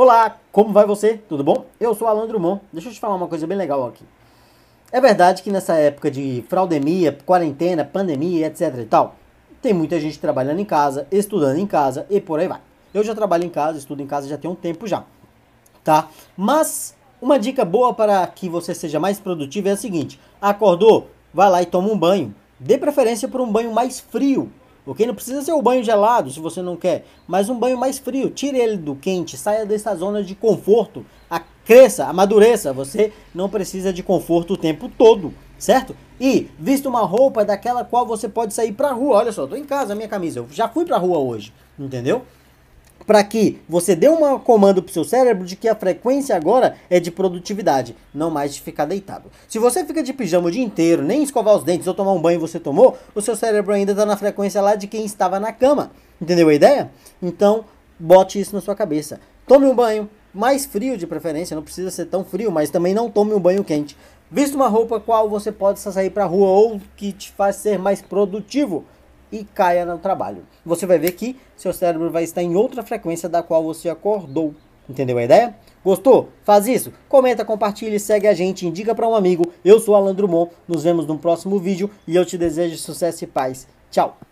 Olá, como vai você? Tudo bom? Eu sou Alan Drummond. Deixa eu te falar uma coisa bem legal aqui. É verdade que nessa época de fraudemia, quarentena, pandemia, etc e tal, tem muita gente trabalhando em casa, estudando em casa e por aí vai. Eu já trabalho em casa, estudo em casa já tem um tempo já, tá? Mas uma dica boa para que você seja mais produtivo é a seguinte: acordou, vai lá e toma um banho. Dê preferência por um banho mais frio, Ok? Não precisa ser o banho gelado se você não quer, mas um banho mais frio. Tire ele do quente, saia dessa zona de conforto. A cresça, amadureça. Você não precisa de conforto o tempo todo, certo? E vista uma roupa daquela qual você pode sair pra rua. Olha só, tô em casa, minha camisa. Eu já fui pra rua hoje, entendeu? Para que você dê um comando para o seu cérebro de que a frequência agora é de produtividade, não mais de ficar deitado. Se você fica de pijama o dia inteiro, nem escovar os dentes ou tomar um banho você tomou, o seu cérebro ainda está na frequência lá de quem estava na cama. Entendeu a ideia? Então, bote isso na sua cabeça. Tome um banho, mais frio de preferência, não precisa ser tão frio, mas também não tome um banho quente. Vista uma roupa qual você pode sair para rua ou que te faz ser mais produtivo e caia no trabalho. Você vai ver que seu cérebro vai estar em outra frequência da qual você acordou. Entendeu a ideia? Gostou? Faz isso? Comenta, compartilhe, segue a gente, indica para um amigo. Eu sou Alan Drummond, nos vemos no próximo vídeo e eu te desejo sucesso e paz. Tchau!